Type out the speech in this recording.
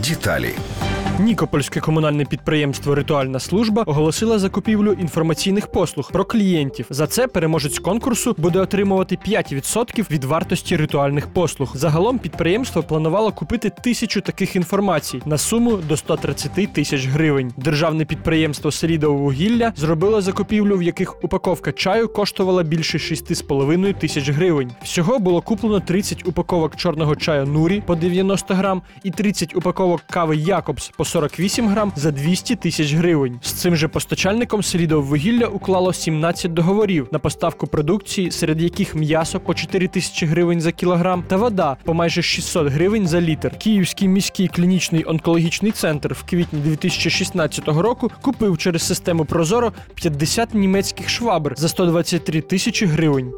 Деталі. Нікопольське комунальне підприємство Ритуальна служба оголосило закупівлю інформаційних послуг про клієнтів. За це переможець конкурсу буде отримувати 5% від вартості ритуальних послуг. Загалом підприємство планувало купити тисячу таких інформацій на суму до 130 тисяч гривень. Державне підприємство Селідове вугілля зробило закупівлю, в яких упаковка чаю коштувала більше 6,5 тисяч гривень. Всього було куплено 30 упаковок чорного чаю Нурі по 90 грам і 30 упаковок кави Якобс по 48 грам за 200 тисяч гривень. З цим же постачальником Селідове вугілля уклало 17 договорів на поставку продукції, серед яких м'ясо по 4 тисячі гривень за кілограм та вода по майже 600 гривень за літр. Київський міський клінічний онкологічний центр в квітні 2016 року купив через систему Прозоро 50 німецьких швабр за 123 тисячі гривень.